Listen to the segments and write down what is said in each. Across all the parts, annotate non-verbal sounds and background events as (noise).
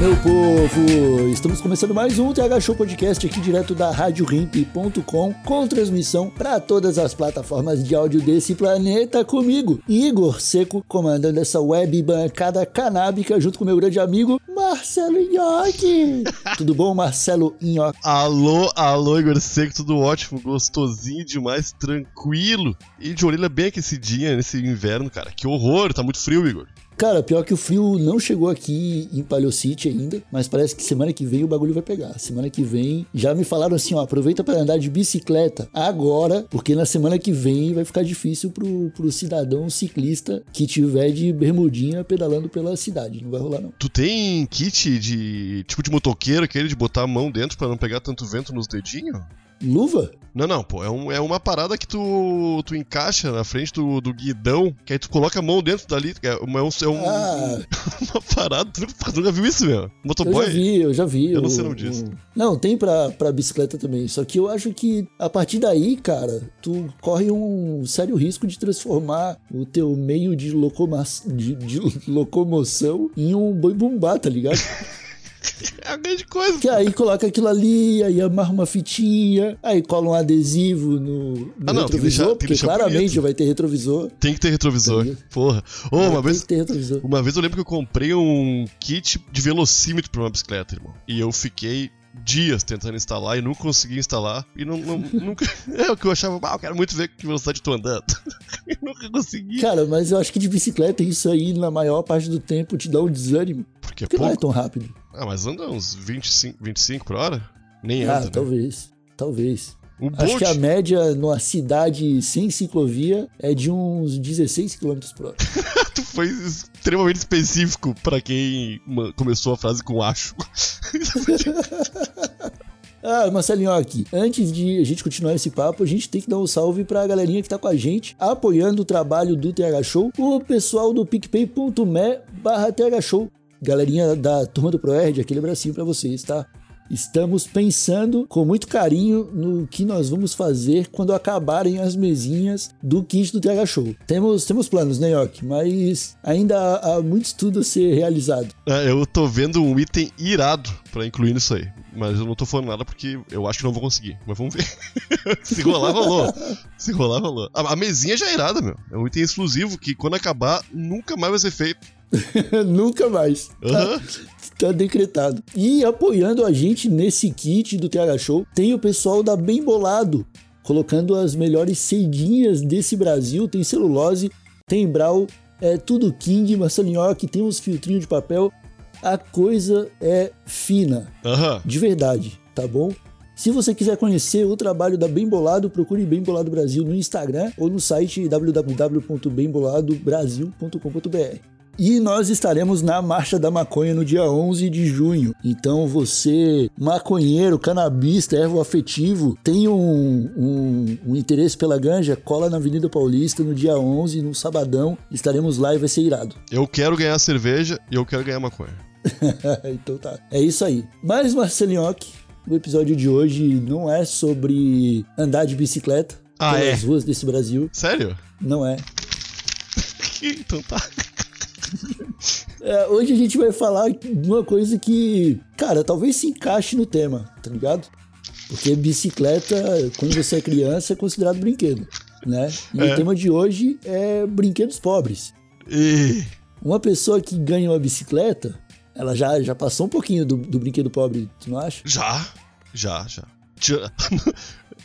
Meu povo! Estamos começando mais um TH Show Podcast aqui direto da RadioRimp.com com transmissão para todas as plataformas de áudio desse planeta comigo, Igor Seco, comandando essa web bancada canábica junto com meu grande amigo Marcelo Nhoque. (laughs) Tudo bom, Marcelo Nhoque? Alô, alô, Igor Seco, tudo ótimo, gostosinho demais, tranquilo. E de orelha bem aquecidinha nesse inverno, cara. Que horror, tá muito frio, Igor. Cara, pior que o frio não chegou aqui em Palio City ainda, mas parece que semana que vem o bagulho vai pegar. Semana que vem já me falaram assim, ó, aproveita para andar de bicicleta agora, porque na semana que vem vai ficar difícil pro, pro cidadão ciclista que tiver de bermudinha pedalando pela cidade. Não vai rolar não. Tu tem kit de tipo de motoqueiro, aquele de botar a mão dentro para não pegar tanto vento nos dedinhos? Luva? Não, não, pô, é, um, é uma parada que tu, tu encaixa na frente do, do guidão, que aí tu coloca a mão dentro dali. É, uma, é, um, é um- Ah. (laughs) uma parada. Tu nunca, tu nunca viu isso, meu? Eu Motoboy? já vi, eu já vi. Eu não o- sei o nome disso. o- Não, tem pra, pra bicicleta também. Só que eu acho que a partir daí, cara, tu corre um sério risco de transformar o teu meio de, locoma... de, de locomoção em um boi bumbá, tá ligado? (laughs) É a grande coisa. Que aí coloca aquilo ali, aí amarra uma fitinha, aí cola um adesivo no, no Ah, não, tem que retrovisor, deixar- porque claramente bonito. vai ter retrovisor. Tem que ter retrovisor. Tem. Porra. Ô, uma Tem vez. que ter retrovisor. Uma vez eu lembro que eu comprei um kit de velocímetro pra uma bicicleta, irmão. E eu fiquei dias tentando instalar e nunca consegui instalar. E não, não- (laughs) nunca. (laughs) É o que eu achava, ah, eu quero muito ver que velocidade tô andando. (laughs) e nunca consegui. Cara, mas eu acho que de bicicleta isso aí, na maior parte do tempo, te dá um desânimo. Porque é Porque não é pouco. tão rápido. Ah, mas anda uns 25, 25 por hora? Nem Ah, anda. né? talvez. Talvez. O Acho Bolt. que a média numa cidade sem ciclovia é de uns 16 km por hora. Foi extremamente específico pra quem começou a frase com acho. (laughs) Ah, Marcelinho, aqui. Antes de a gente continuar esse papo, a gente tem que dar um salve pra galerinha que tá com a gente, apoiando o trabalho do TH Show, o pessoal do picpay.me barra TH Show. Galerinha da turma do ProErd, aquele abracinho pra vocês, tá? Estamos pensando com muito carinho no que nós vamos fazer quando acabarem as mesinhas do kit do TH Show. Temos, temos planos, né, York? Mas ainda há, há muito estudo a ser realizado. É, eu tô vendo um item irado pra incluir nisso aí. Mas eu não tô falando nada porque eu acho que não vou conseguir. Mas vamos ver. (laughs) Se rolar, rolou. Se rolar, rolou. A, a mesinha já é irada, meu. É um item exclusivo que quando acabar, nunca mais vai ser feito. (laughs) Nunca mais. Aham. Tá decretado. E apoiando a gente nesse kit do TH Show, tem o pessoal da Bem Bolado, colocando as melhores ceguinhas desse Brasil. Tem celulose, tem brau, é tudo King, Marcelinhoque, tem uns filtrinhos de papel. A coisa é fina, Aham. de verdade, tá bom? Se você quiser conhecer o trabalho da Bem Bolado, procure Bem Bolado Brasil no Instagram ou no site www.bemboladobrasil.com.br. E nós estaremos na Marcha da Maconha no dia 11 de junho. Então você, maconheiro, canabista, ervo afetivo, tem um, um- um interesse pela ganja, cola na Avenida Paulista no dia 11, no sabadão. Estaremos lá e vai ser irado. Eu quero ganhar cerveja e eu quero ganhar maconha. (laughs) então tá. É isso aí. Mas, Marcelinhoque, o episódio de hoje não é sobre andar de bicicleta Ah, pelas é? ruas desse Brasil. Sério? Não é. (laughs) então tá. É, Hoje a gente vai falar de uma coisa que, cara, talvez se encaixe no tema, tá ligado? Porque bicicleta, quando você é criança, é considerado brinquedo, né? E É. o tema de hoje é brinquedos pobres. E... Uma pessoa que ganha uma bicicleta, ela já, já passou um pouquinho do, do brinquedo pobre, tu não acha? Já. Já, já. (laughs)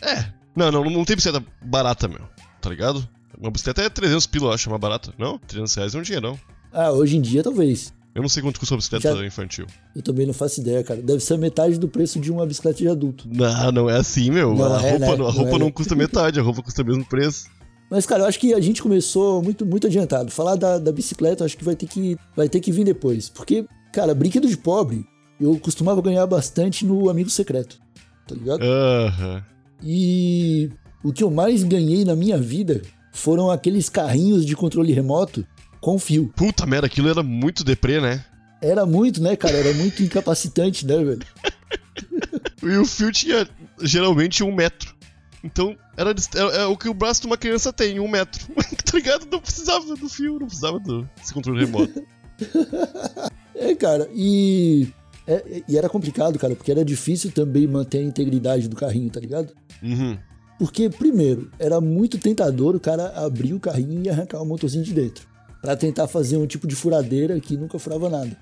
É. Não, não, não tem bicicleta barata, meu. Tá ligado? Uma bicicleta é 300 pila, eu acho, mais barata. Não? 300 reais é um dinheirão. Ah, hoje em dia talvez. Eu não sei quanto custa uma bicicleta Já- infantil. Eu também não faço ideia, cara. Deve ser metade do preço de uma bicicleta de adulto. Não, não é assim, meu. Não a é, roupa, né? a Não roupa é, não né? custa metade, a roupa custa o mesmo preço. Mas, cara, eu acho que a gente começou muito, muito adiantado. Falar da, da bicicleta, acho que vai ter que vai ter que vir depois. Porque, cara, brinquedo de pobre, eu costumava ganhar bastante no Amigo Secreto. Tá ligado? Aham. E o que eu mais ganhei na minha vida foram aqueles carrinhos de controle remoto com fio. Puta merda, aquilo era muito deprê, né? Era muito, né, cara? Era muito incapacitante, né, velho? (laughs) E o fio tinha geralmente um metro. Então, era, dis- é, é o que o braço de uma criança tem, um metro. (laughs) tá ligado? Não precisava do fio, não precisava do, desse controle remoto. (laughs) É, cara, e. é- e era complicado, cara, porque era difícil também manter a integridade do carrinho, tá ligado? Uhum. Porque, primeiro, era muito tentador o cara abrir o carrinho e arrancar o motorzinho de dentro. Pra tentar fazer um tipo de furadeira que nunca furava nada.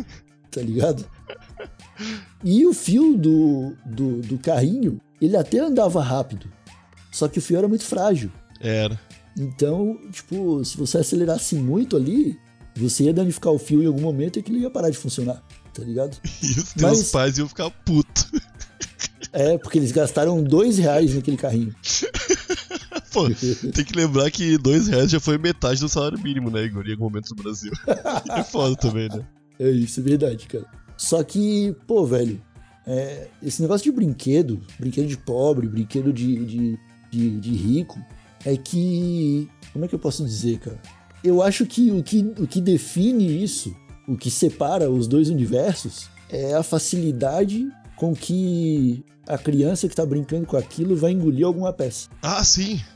(laughs) tá ligado? E o fio do, do, do carrinho, ele até andava rápido. Só que o fio era muito frágil. Era. Então, tipo, se você acelerasse muito ali, você ia danificar o fio em algum momento e aquilo ia parar de funcionar. Tá ligado? (laughs) E os teus Mas- pais iam ficar putos. É, porque eles gastaram dois reais naquele carrinho. (laughs) Pô, tem que lembrar que dois reais já foi metade do salário mínimo, né, Igor? Em algum momento no Brasil. (laughs) é foda também, né? É isso, é verdade, cara. Só que, pô, velho, é, esse negócio de brinquedo, brinquedo de pobre, brinquedo de, de, de, de rico, é que. Como é que eu posso dizer, cara? Eu acho que o, que o que define isso, o que separa os dois universos, é a facilidade com que a criança que tá brincando com aquilo vai engolir alguma peça. Ah, sim! (laughs)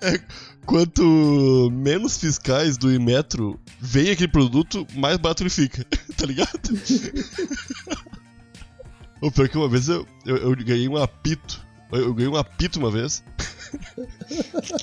É, quanto menos fiscais do Imetro vem aquele produto, mais barato ele fica, (laughs) tá ligado? (laughs) O pior é que uma vez eu, eu, eu ganhei um apito. Eu ganhei um apito uma vez.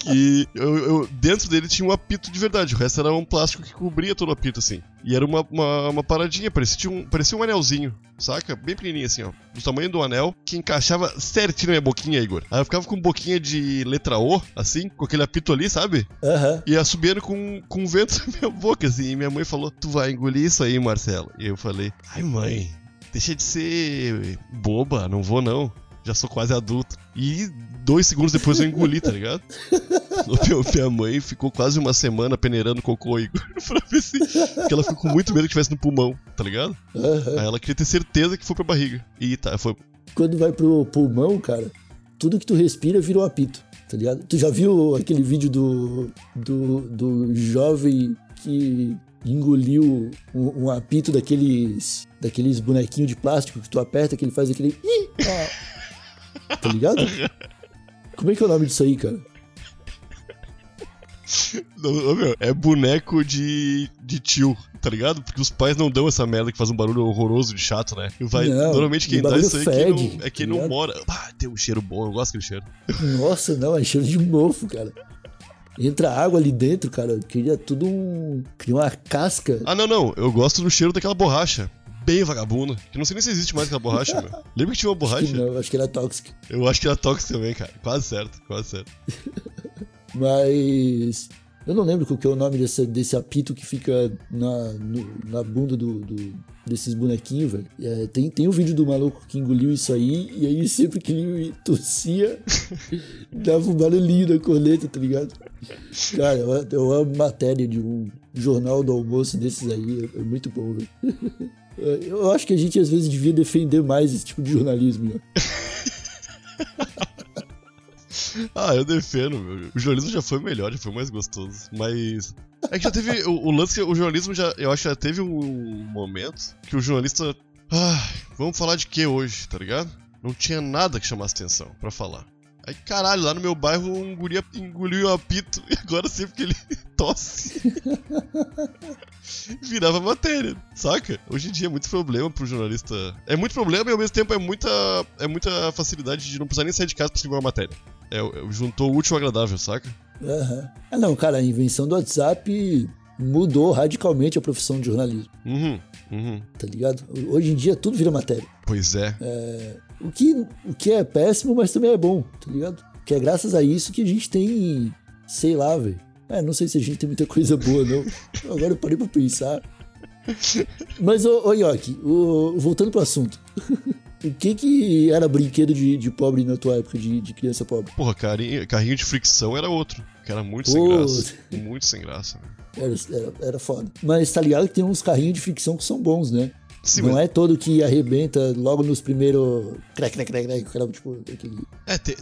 Que (laughs) eu, eu- dentro dele tinha um apito de verdade. O resto era um plástico que cobria todo o apito, assim. E era uma, uma, uma paradinha, parecia um, parecia um anelzinho, saca? Bem pequenininho assim, ó. Do tamanho do anel, que encaixava certinho na minha boquinha, Igor. Aí eu ficava com boquinha de letra O, assim, com aquele apito ali, sabe? Aham. E assobiando com, com vento (laughs) na minha boca, assim. E minha mãe falou: Tu vai engolir isso aí, Marcelo. E eu falei: Ai, mãe, deixa de ser boba, não vou não. Já sou quase adulto. E dois segundos depois eu engoli, tá ligado? (laughs) Meu- Minha mãe ficou quase uma semana peneirando cocô, Igor, (laughs) pra ver se. Porque ela ficou com muito medo que tivesse no pulmão, tá ligado? aham. Aí ela queria ter certeza que foi pra barriga. E tá, foi. quando vai pro pulmão, cara, tudo que tu respira vira um apito, tá ligado? Tu já viu aquele vídeo do, do, do jovem que engoliu um, um apito daqueles daqueles bonequinhos de plástico que tu aperta que ele faz aquele... (laughs) Tá ligado? Como é que é o nome disso aí, cara? Não, meu, é boneco de, de tio, tá ligado? Porque os pais não dão essa merda que faz um barulho horroroso de chato, né? Vai, Não, normalmente quem dá isso aí é quem fede, não, é quem tá não mora. Ah, tem um cheiro bom, eu gosto daquele cheiro. Nossa, não, é cheiro de mofo, cara. Entra água ali dentro, cara. Cria tudo um... Cria uma casca. Ah, não, não, eu gosto do cheiro daquela borracha. Bem vagabunda. Que não sei nem se existe mais aquela borracha, meu. Lembra que tinha uma Acho que borracha? não, acho que era tóxico. Eu acho que era tóxico também, cara. Quase certo, quase certo. (laughs) Mas eu não lembro qual que é o nome desse, desse apito que fica na, no- na bunda do, do- desses bonequinhos, velho. É, tem, tem um vídeo do maluco que engoliu isso aí, e aí sempre que ele tossia, (laughs) dava um barulhinho na corneta, tá ligado? Cara, eu, eu amo matéria de um jornal do almoço desses aí, é, é muito bom, velho. (laughs) É, Eu acho que a gente às vezes devia defender mais esse tipo de jornalismo, né? (laughs) Ah, eu defendo, meu. O jornalismo já foi melhor, já foi mais gostoso. Mas. É que já teve. O, o lance que o jornalismo já. Eu acho que já teve um momento que o jornalista. Ah, vamos falar de que hoje, tá ligado? Não tinha nada que chamasse atenção pra falar. Aí, caralho, lá no meu bairro um guri engoliu um apito (laughs) e agora sempre que ele (laughs) tosse. (laughs) virava matéria, saca? Hoje em dia é muito problema pro jornalista. É muito problema e ao mesmo tempo é muita, é muita facilidade de não precisar nem sair de casa pra escrever uma matéria. É, é, juntou o útil ao agradável, saca? Aham. Ah, não, cara, a invenção do WhatsApp mudou radicalmente a profissão de jornalismo, Uhum, uhum. tá ligado? Hoje em dia tudo vira matéria. Pois é. O que, o que é péssimo, mas também é bom, tá ligado? Que é graças a isso que a gente tem, sei lá, velho. É, não sei se a gente tem muita coisa boa, não. Agora eu parei pra pensar. Mas, ô, ô Yoki, ô, voltando pro assunto. (laughs) O que que era brinquedo de, de pobre na tua época, de, de criança pobre? Porra, carinho, carrinho de fricção era outro. Que era muito sem Pô. graça. Muito sem graça. né? Era, era, era foda. Mas tá ligado que tem uns carrinhos de fricção que são bons, né? Sim, Não mas- é todo que arrebenta logo nos primeiros. Crack, crack, crack, crack. Era tipo aquele. É, te-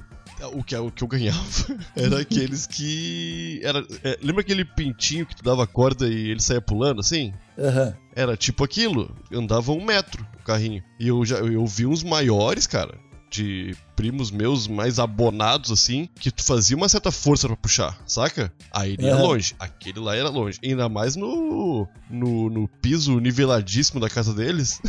o, que, o que eu ganhava (laughs) era aqueles que. Era, é, lembra aquele pintinho que tu dava corda e ele saía pulando assim? Aham. Era tipo aquilo. Andava um metro o carrinho. E eu já eu vi uns maiores, cara. De primos meus mais abonados, assim, que tu fazia uma certa força pra puxar, saca? Aí ele ia Aham. longe. Aquele lá era longe. Ainda mais no, no, no piso niveladíssimo da casa deles. (laughs)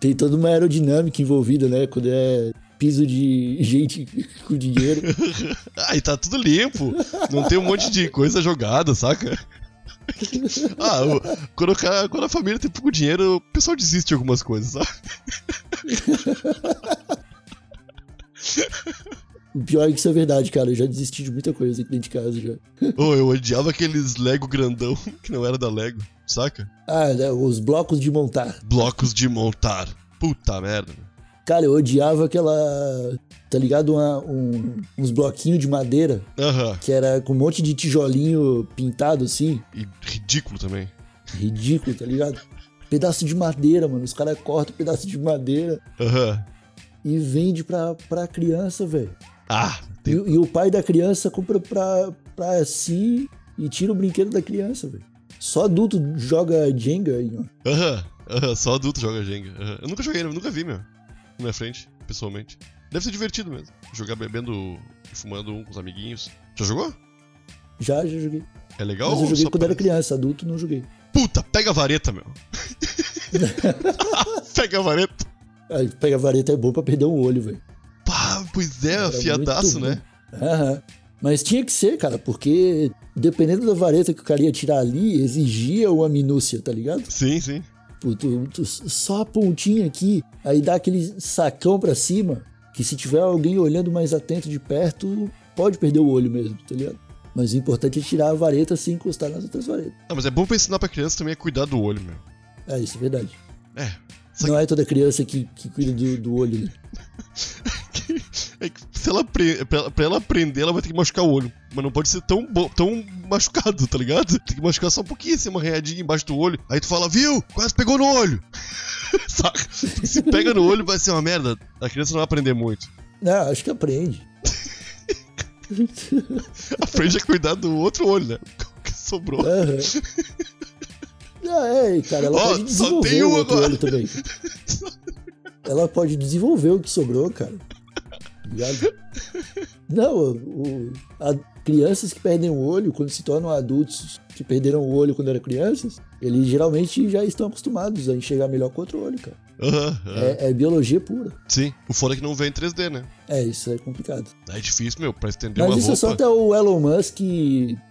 Tem toda uma aerodinâmica envolvida, né? Quando é piso de (laughs) gente com dinheiro. Aí tá tudo limpo. Não tem um monte de coisa jogada, saca? (laughs) Ah, o- quando, cara- quando a família tem pouco dinheiro, o pessoal desiste de algumas coisas, sabe? O pior é que isso é verdade, cara. Eu já desisti de muita coisa aqui dentro de casa já. Ô, eu odiava aqueles Lego grandão (laughs) que não era da Lego, saca? Ah, né, os blocos de montar. Blocos de montar. Puta merda. Cara, eu odiava aquela. Tá ligado? Uma- um- uns bloquinhos de madeira Aham. que era com um monte de tijolinho pintado assim. E ridículo também. Ridículo, tá ligado? Pedaço de madeira, mano. Os caras cortam pedaço de madeira Aham. e vende pra, pra criança, velho. Ah, E, tem... e o pai da criança compra pra, pra si e tira o brinquedo da criança, velho. Só adulto joga Jenga aí, ó. Aham. Aham. Só adulto joga Jenga. Eu nunca joguei, eu nunca vi, meu. Na minha frente, pessoalmente. Deve ser divertido mesmo. Jogar bebendo e fumando um com os amiguinhos. Já jogou? Já, já joguei. É legal? Mas eu joguei quando era parece? criança, adulto não joguei. Puta, pega a vareta, meu. (laughs) pega a vareta. Aí pega a vareta é bom pra perder um olho, velho. Pá, pois é, Era afiadaço, né? Aham. Mas tinha que ser, cara, porque dependendo da vareta que o cara ia tirar ali, exigia uma minúcia, tá ligado? Sim, sim. Tu- tu- só a pontinha aqui, aí dá aquele sacão pra cima, que se tiver alguém olhando mais atento de perto, pode perder o olho mesmo, tá ligado? Mas o importante é tirar a vareta sem encostar nas outras varetas. Ah, mas é bom pra ensinar pra criança também a cuidar do olho, meu. É, isso é verdade. É. Não é toda criança que, que cuida do, do olho, né? (laughs) que, é que se ela, apre- pra, ela- pra ela aprender, ela vai ter que machucar o olho. Mas não pode ser tão, tão machucado, tá ligado? Tem que machucar só um pouquinho, assim, uma arranhadinha embaixo do olho. Aí tu fala, viu? Quase pegou no olho. (laughs) Saca? Se pega no olho, vai ser uma merda. A criança não vai aprender muito. Não, acho que aprende. (laughs) Aprende a cuidar do outro olho, né? O que sobrou. Aham. Ah, é, cara, ela Ó, pode desenvolver tem o outro agora. olho também. (laughs) Ela pode desenvolver o que sobrou, cara. Ligado? Não, o, a- crianças que perdem o olho, quando se tornam adultos que perderam o olho quando eram crianças, eles geralmente já estão acostumados a enxergar melhor com outro olho, cara. Aham, aham. É, é biologia pura. Sim. O foda é que não vem em 3D, né? É, isso é complicado. É difícil, meu, pra estender Mas uma isso é só roupa. até o Elon Musk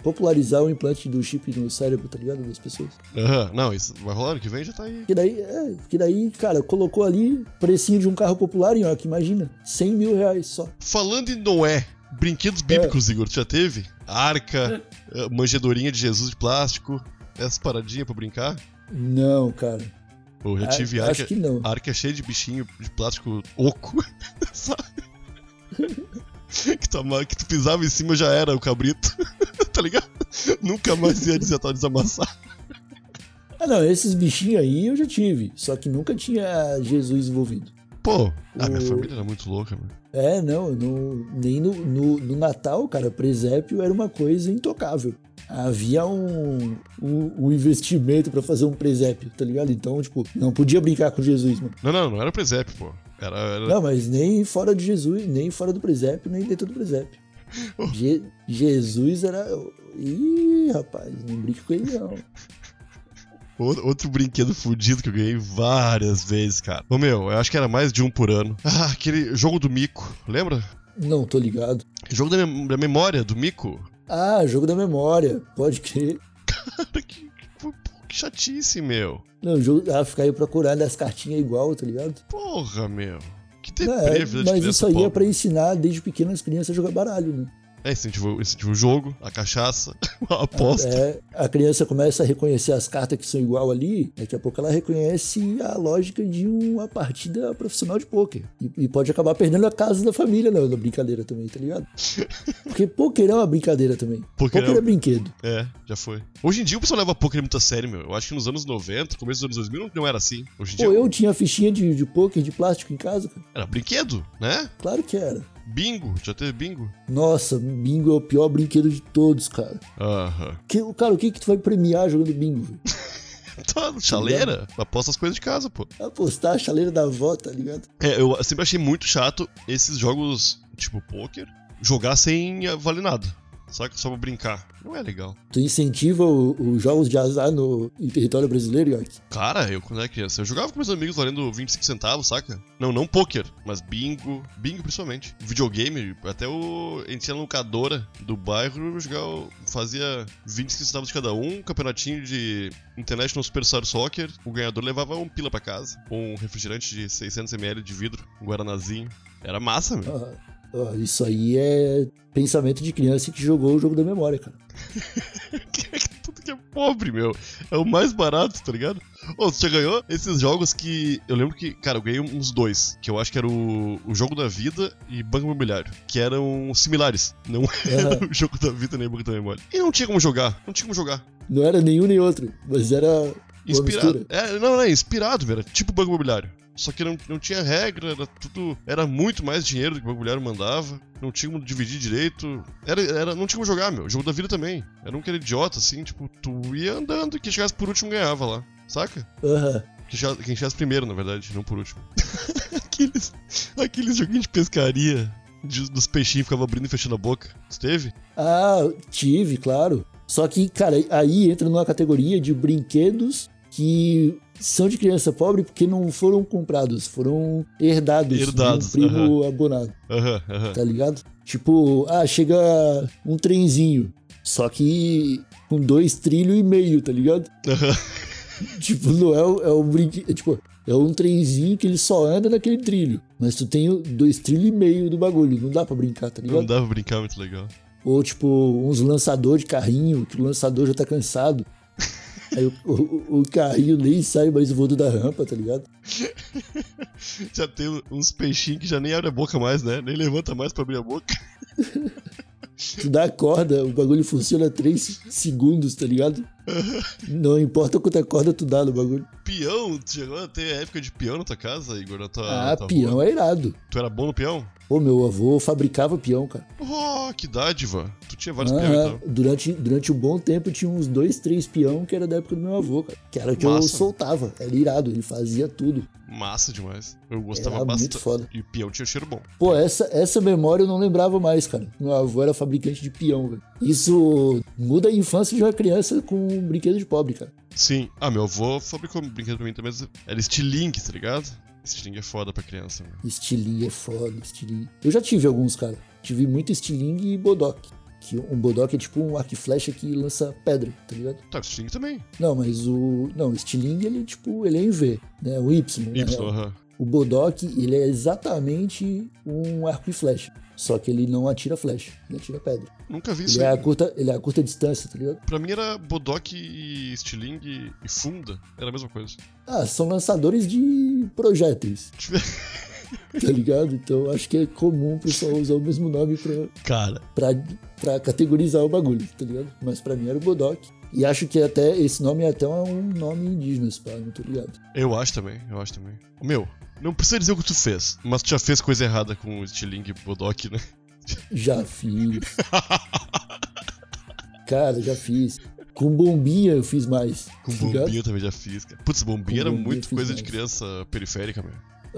popularizar o implante do chip no cérebro, tá ligado? Das pessoas. Aham, Não, isso vai rolar ano que vem, já tá aí. Que daí, é, que daí, cara, colocou ali precinho de um carro popular em ó, que imagina, 100 mil reais só. Falando em Noé, brinquedos bíblicos, Igor, tu já teve? Arca, eh, manjedorinha de Jesus de plástico, essas paradinhas pra brincar? Não, cara. Pô, já A- tive acho arca, que não. arca cheia de bichinho de plástico oco. (laughs) Sabe? (laughs) que, tu, que tu pisava em cima já era o cabrito. (laughs) tá ligado? Nunca mais ia desatar desamassar. Ah, não, esses bichinhos aí eu já tive, só que nunca tinha Jesus envolvido. Pô, a minha O- família era muito louca, mano. É, não, no- nem no, no, no Natal, cara, presépio era uma coisa intocável. Havia um, um, um investimento pra fazer um presépio, tá ligado? Então, tipo, não podia brincar com Jesus, mano. Não, não, não era presépio, pô. Era. era... Não, mas nem fora de Jesus, nem fora do presépio, nem dentro do presépio. (laughs) Je- Jesus era. Ih, rapaz, não brinca com ele, não. (laughs) Outro, outro brinquedo fudido que eu ganhei várias vezes, cara. Ô meu, eu acho que era mais de um por ano. Ah, aquele jogo do mico, lembra? Não, tô ligado. Jogo da, mem- da memória do mico. Ah, jogo da memória, pode crer. Cara, que, que, que chatice, meu. Não, jogo, ah, ficar aí procurando as cartinhas igual, tá ligado? Porra, meu. Que deprê, é, mas isso aí é pobre. pra ensinar desde pequeno as crianças a jogar baralho, né? É, incentivou, incentivou o jogo, a cachaça, (laughs) a aposta. É, a criança começa a reconhecer as cartas que são igual ali, daqui a pouco ela reconhece a lógica de uma partida profissional de pôquer. E, e pode acabar perdendo a casa da família na, na brincadeira também, tá ligado? (laughs) Porque pôquer é uma brincadeira também. Pôquer Pôquer é- é brinquedo. É, já foi. Hoje em dia o pessoal leva poker muito a sério, meu. Eu acho que nos anos 90, começo dos anos 2000, não- era assim. Hoje em dia Pô, eu tinha fichinha de, de pôquer de plástico em casa, cara. era brinquedo, né? Claro que era. Bingo, já teve bingo? Nossa, bingo é o pior brinquedo de todos, cara. Aham. Que, cara, o que que tu vai premiar jogando bingo? velho? (laughs) Tá, chaleira, aposta as coisas de casa, pô. Apostar a chaleira da avó, tá ligado? É, eu sempre achei muito chato esses jogos, tipo poker, jogar sem eh, valer nada. Saca? Só pra brincar. Não é legal. Tu incentiva os jogos de azar no, em território brasileiro, York? Cara, eu quando era criança, eu jogava com meus amigos valendo 25 centavos, saca? Não, não poker, mas bingo, bingo principalmente. Videogame, até o. A gente tinha a locadora do bairro, jogava, fazia 25 centavos de cada um, campeonatinho de International Superstar Soccer. O ganhador levava um pila pra casa, com um refrigerante de 600ml de vidro, um guaranazinho. Era massa, meu. Isso aí é pensamento de criança que jogou o jogo da memória, cara. (laughs) Tudo que é pobre, meu. É o mais barato, tá ligado? Ô, você já ganhou esses jogos que. Eu lembro que, cara, eu ganhei uns dois. Que eu acho que era o, o Jogo da Vida e Banco Imobiliário. Que eram similares. Não (laughs) era o Jogo da Vida nem o Banco da Memória. E não tinha como jogar. Não tinha como jogar. Não era nenhum nem outro, mas era Inspirado. É, não, não, é inspirado, velho. Tipo Banco Imobiliário. Só que não, não tinha regra, era tudo. Era muito mais dinheiro do que o Imobiliário mandava. Não tinha como dividir direito. Era, era, não tinha como jogar, meu. O jogo da vida também. Era um que era idiota, assim, tipo, tu ia andando e quem chegasse por último ganhava lá. Saca? Aham. Quem chegasse, quem chegasse primeiro, na verdade, não por último. (laughs) aqueles, aqueles joguinhos de pescaria. de- dos peixinhos que ficavam abrindo e fechando a boca. Você teve? Ah, tive, claro. Só que, cara, aí entra numa categoria de brinquedos que são de criança pobre porque não foram comprados, foram herdados, Herdados, de um primo abonado, Aham, aham. tá ligado? Tipo, ah, chega um trenzinho, só que com dois trilhos e meio, tá ligado? (laughs) Tipo, não é, é um brinquedo, tipo, é um trenzinho que ele só anda naquele trilho, mas tu tem dois trilhos e meio do bagulho, não dá pra brincar, tá ligado? Não dava pra brincar muito legal. Ou, tipo, uns lançador de carrinho, que o lançador já tá cansado. Aí o, o- o carrinho nem sai mais voando da rampa, tá ligado? (laughs) Já tem uns peixinhos que já nem abre a boca mais, né? Nem levanta mais pra abrir a boca. Tu dá a corda, o bagulho funciona 3 segundos, tá ligado? Não importa quanta corda tu dá no bagulho. Peão, tu chegou a ter época de peão na tua casa, Igor? Na tua, Ah, tua peão rua? é irado. Tu era bom no peão? Pô, meu avô fabricava peão, cara. Oh, que dádiva. Tu tinha vários Aham, peão, então. durante, durante um bom tempo tinha uns dois, três peão que era da época do meu avô, cara. Que era o que eu Massa. soltava. Era irado, ele fazia tudo. Massa demais. Eu gostava Era muito bastante. foda. E peão tinha cheiro bom. Pô, essa, essa memória eu não lembrava mais, cara. Meu avô era fabricante de peão, velho. Isso muda a infância de uma criança com um brinquedo de pobre, cara. Sim. Ah, meu avô fabricou um brinquedo pra mim também, mas era estilingue, tá ligado? Estilingue é foda pra criança, mano. Estilingue é foda, estilingue. Eu já tive alguns, cara. Tive muito estilingue e bodoque. Que um bodoque é tipo um arco e flecha que lança pedra, tá ligado? Tá, estilingue também. Não, mas o. Não, o estilingue ele, tipo, ele é em V, né? O Y. Y, real. aham. O bodoque, ele é exatamente um arco e flecha. Só que ele não atira flecha, ele atira pedra. Nunca vi isso Ele é, aí. a curta, ele é a curta distância, tá ligado? Pra mim era bodoque e estilingue e funda. Era a mesma coisa. Ah, são lançadores de projéteis, (laughs) tá ligado? Então acho que é comum o pessoal usar o mesmo nome pra, Cara, pra, pra categorizar o bagulho, tá ligado? Mas pra mim era o bodoque. E acho que até esse nome é até um nome indígena, se pá, não tô ligado. eu acho também, eu acho também. Meu, não precisa dizer o que tu fez, mas tu já fez coisa errada com o estilingue e bodoque, né? Já fiz. Cara, já fiz. Com bombinha eu fiz mais. Com tá ligado? bombinha eu também já fiz, cara. Putz, bombinha Com era bombinha muito coisa de mais. criança periférica, meu.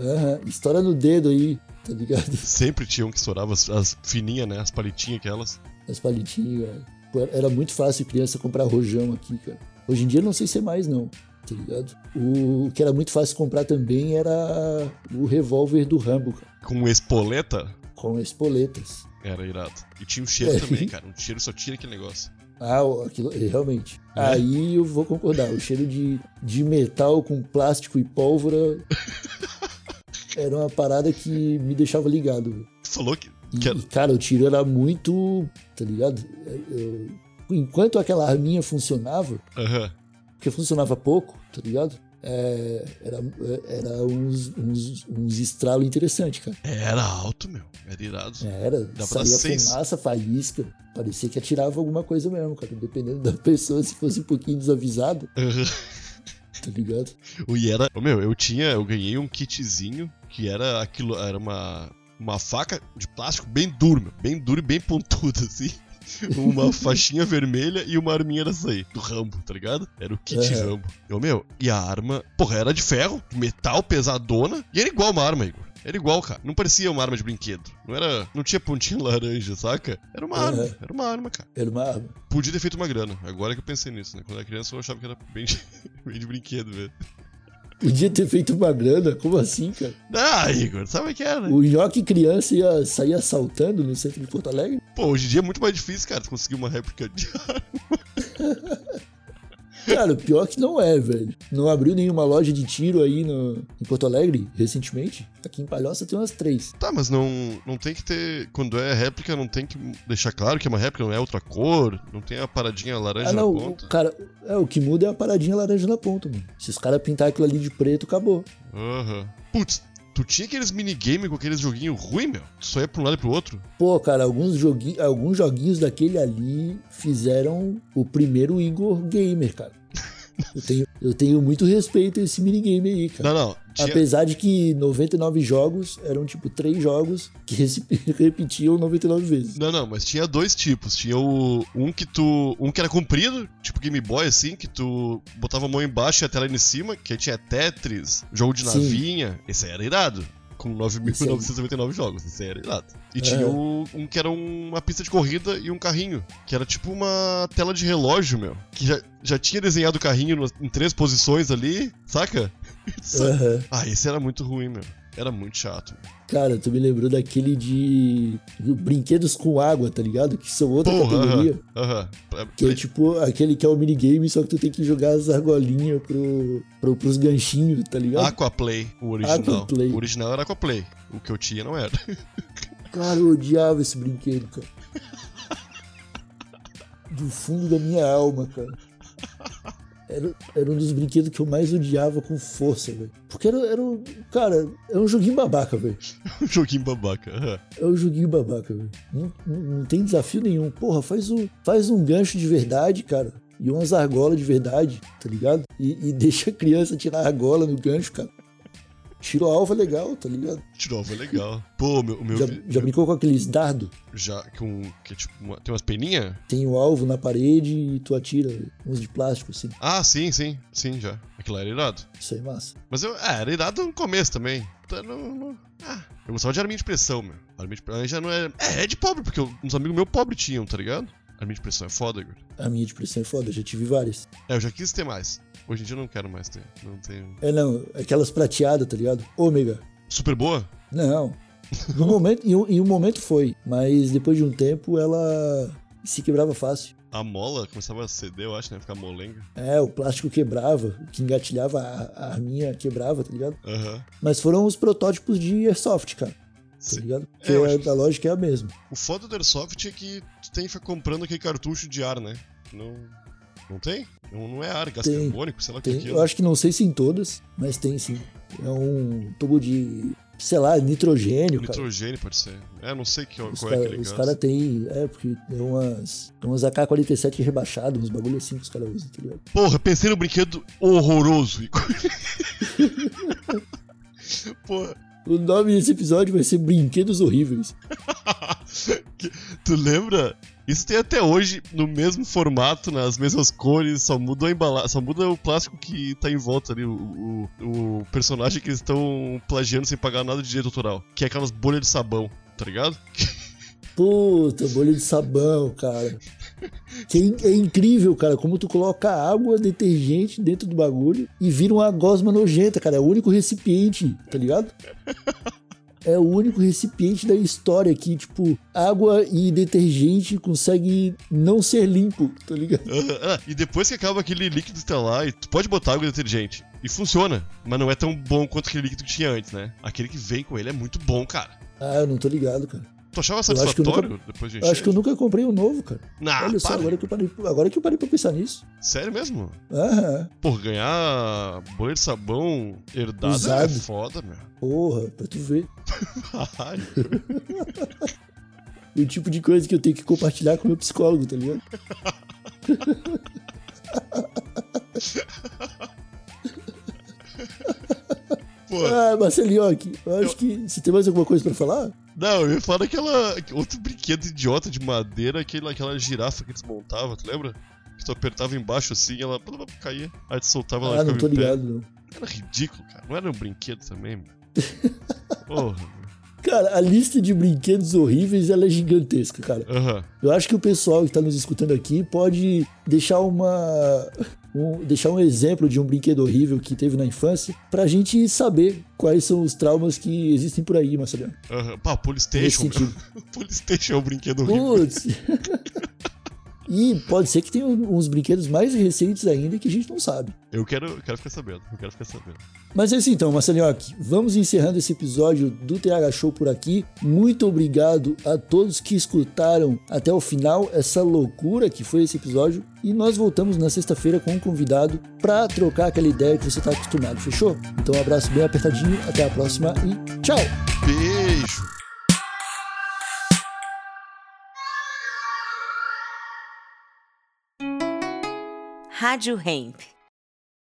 Aham, Estoura no dedo aí, tá ligado? Sempre tinha um que estourava as, as fininhas, né? As palitinhas aquelas. As palitinhas. Pô, Era muito fácil criança comprar rojão aqui, cara. Hoje em dia eu não sei se é mais, não. Tá ligado? O, o que era muito fácil comprar também era o revólver do Rambo, cara. Com espoleta, Com espoletas. era irado. E tinha um cheiro É. também, (laughs) cara. Um cheiro só tinha aquele negócio. Ah, o- aquilo, é, realmente. É? Aí eu vou concordar. O cheiro de, de metal com plástico e pólvora (laughs) era uma parada que me deixava ligado. Tu falou que. E, que cara, o tiro era muito. Tá ligado? Eu- enquanto aquela arminha funcionava, Aham. Porque funcionava pouco, tá ligado? É, era era uns, uns, uns estralos interessantes, cara. Era alto, meu. Era irado. Era, dar saía fumaça, faísca. Parecia que atirava alguma coisa mesmo, cara. Dependendo da (laughs) pessoa, se fosse um pouquinho desavisado, tá ligado? O E era. Ô, meu, eu tinha. Eu ganhei um kitzinho que era aquilo. Era uma. Uma faca de plástico bem duro, meu. Bem duro e bem pontuda, (laughs) assim. Uma faixinha vermelha e uma arminha dessa aí, do Rambo, tá ligado? Era o kit Aham. Rambo. Eu, meu, e a arma, porra, era de ferro, metal, pesadona, e era igual uma arma, Igor. Era igual, cara. Não parecia uma arma de brinquedo. Não era. Não tinha pontinha (laughs) laranja, saca? Era uma Aham. arma. Era uma arma, cara. Era uma arma. Podia ter feito uma grana. Agora que eu pensei nisso, né? Quando eu era criança eu achava que era bem de, (laughs) bem de brinquedo mesmo. Podia ter feito uma grana, como assim, cara? Ah, Igor, sabe o que era? O nhoque criança ia sair assaltando no centro de Porto Alegre? Pô, hoje em dia é muito mais difícil, cara, conseguir uma réplica de (laughs) Cara, pior que não é, velho. Não abriu nenhuma loja de tiro aí no, em Porto Alegre recentemente? Aqui em Palhoça tem umas três. Tá, mas não, não tem que ter. Quando é réplica, não tem que deixar claro que é uma réplica, não é outra cor, não tem a paradinha laranja Ah, não, na o, ponta. cara, é, o que muda é a paradinha laranja na ponta, mano. Se os caras pintar aquilo ali de preto, acabou. Aham. Putz, tu tinha aqueles minigame com aqueles joguinhos ruim, meu? Tu só ia pra um lado e pro outro? Pô, cara, alguns, joguinhos, alguns joguinhos daquele ali fizeram o primeiro Igor Gamer, cara. (laughs) Eu tenho, eu tenho muito respeito a esse minigame aí, cara. Não, não. Tinha... Apesar de que 99 jogos eram tipo três jogos que rece- (laughs) repetiam 99 vezes. Não, não, mas tinha dois tipos. Tinha o um que tu. Um que era comprido, tipo Game Boy, assim, que tu botava a mão embaixo e a tela em cima, que aí tinha Tetris, jogo de Sim. navinha. Esse aí era irado. Com Esse aí. 9.999 jogos. Esse aí era irado. E tinha É. o, um que era uma pista de corrida e um carrinho. Que era tipo uma tela de relógio, meu. Que já, já tinha desenhado o carrinho em três posições ali, saca? Aham. Ah, esse era muito ruim, meu. Era muito chato. Cara, tu me lembrou daquele de brinquedos com água, tá ligado? Que são outra Porra, categoria. aham. aham. Que é tipo aquele que é o minigame, só que tu tem que jogar as argolinhas pro, pro, pros ganchinhos, tá ligado? Aquaplay, o original. Aquaplay. O original era Aquaplay. O que eu tinha não era. (laughs) Cara, eu odiava esse brinquedo, cara. Do fundo da minha alma, cara. Era, era um dos brinquedos que eu mais odiava com força, velho. Porque era, era um. Cara, é um joguinho babaca, velho. (laughs) um joguinho babaca. É um joguinho babaca, velho. Não, não, não tem desafio nenhum. Porra, faz um, faz um gancho de verdade, cara. E umas argolas de verdade, tá ligado? E, e (laughs) deixa a criança tirar a argola no gancho, cara. Tiro alvo é legal, tá ligado? Tirou, foi legal. Pô, meu, meu. Já, vi- já brincou com aqueles dardo? já com. Que é tipo. uma- tem umas peninhas? Tem o alvo na parede e tu atira uns de plástico, assim. Ah, sim, sim. Sim, já. Aquilo era irado. Isso aí é massa. Mas eu. É, era irado no começo também. Tá no- no- Ah, eu gostava de arminha de pressão, meu. Arminha de pressão já não é. É, é de pobre, porque uns amigos meus pobres tinham, tá ligado? Arminha de pressão é foda, Igor. A minha de pressão é foda, já tive várias. É, eu já quis ter mais. Hoje em dia eu não quero mais ter. Não tenho. É, não, aquelas prateadas, tá ligado? Ômega. Super boa? Não. No (laughs) momento, em, um, em um momento foi, mas depois de um tempo ela se quebrava fácil. A mola começava a ceder, eu acho, né? Ficar molenga. É, o plástico quebrava, o que engatilhava a, a arminha quebrava, tá ligado? Aham. Mas foram os protótipos de Airsoft, cara, tá ligado? É, Que eu é, a lógica é a mesma. O foda do Airsoft é que tu tem que ficar comprando aquele cartucho de ar, né? Não. Não tem? Não, não é ar, gás Tem. carbônico, sei lá o que é eu acho que não sei se em todas, mas tem sim. É um tubo de, sei lá, nitrogênio, cara. Nitrogênio pode ser. É, não sei que, Os qual é caras aquele os gás. cara têm. É, porque tem umas, tem umas AK-47 rebaixadas, uns bagulho assim que os caras usam, tá ligado? Porra, pensei no brinquedo horroroso, Igor. (laughs) Porra, O nome desse episódio vai ser Brinquedos Horríveis. (laughs) tu lembra? Isso tem até hoje no mesmo formato, nas mesmas cores, só muda a embalagem, só muda o plástico que tá em volta ali, o, o, o personagem que eles estão plagiando sem pagar nada de direito autoral, que é aquelas bolhas de sabão, tá ligado? (laughs) Puta, bolha de sabão, cara. Que é, é incrível, cara, como tu coloca água, detergente dentro do bagulho e vira uma gosma nojenta, cara. É o único recipiente, tá ligado? É o único recipiente da história que, tipo, água e detergente consegue não ser limpo, tá ligado? Ah, e depois que acaba aquele líquido estelar, e tu pode botar água e detergente. E funciona, mas não é tão bom quanto aquele líquido que tinha antes, né? Aquele que vem com ele é muito bom, cara. Ah, eu não tô ligado, cara. Tu achava Eu acho que eu satisfatório nunca- depois de acho que eu nunca comprei um novo, cara. Nah, Olha só, agora que, eu parei, agora que eu parei pra pensar nisso. Sério mesmo? Aham, Pô, ganhar banho de sabão herdado Usado. é foda, meu. porra, pra tu ver. Caralho. (laughs) O tipo de coisa que eu tenho que compartilhar com o meu psicólogo, tá ligado? (laughs) Pô, Ah, Marcelinho, aqui, eu acho que. Você tem mais alguma coisa pra falar? não, eu ia falar daquela. Outro brinquedo idiota de madeira, aquela, aquela girafa que eles montavam, tu lembra? Que tu apertava embaixo assim, ela caía. Aí tu soltava ela Ah, não tô pé. ligado, não. Era ridículo, cara. Não era um brinquedo também, mano. (laughs) Porra. Cara, a lista de brinquedos horríveis ela é gigantesca, cara. Aham. Eu acho que o pessoal que tá nos escutando aqui pode deixar uma. um- deixar um exemplo de um brinquedo horrível que teve na infância pra gente saber quais são os traumas que existem por aí, Marcelo. Aham. Pá, Polystation. (laughs) Polystation é um brinquedo horrível. Putz. (laughs) e pode ser que tenha uns brinquedos mais recentes ainda que a gente não sabe. Eu quero, eu quero ficar sabendo, eu quero ficar sabendo. Mas é isso então, Marcelinhoque. Vamos encerrando esse episódio do TH Show por aqui. Muito obrigado a todos que escutaram até o final essa loucura que foi esse episódio. E nós voltamos na sexta-feira com um convidado para trocar aquela ideia que você está acostumado, fechou? Então um abraço bem apertadinho, até a próxima e tchau! Beijo! Rádio Hemp.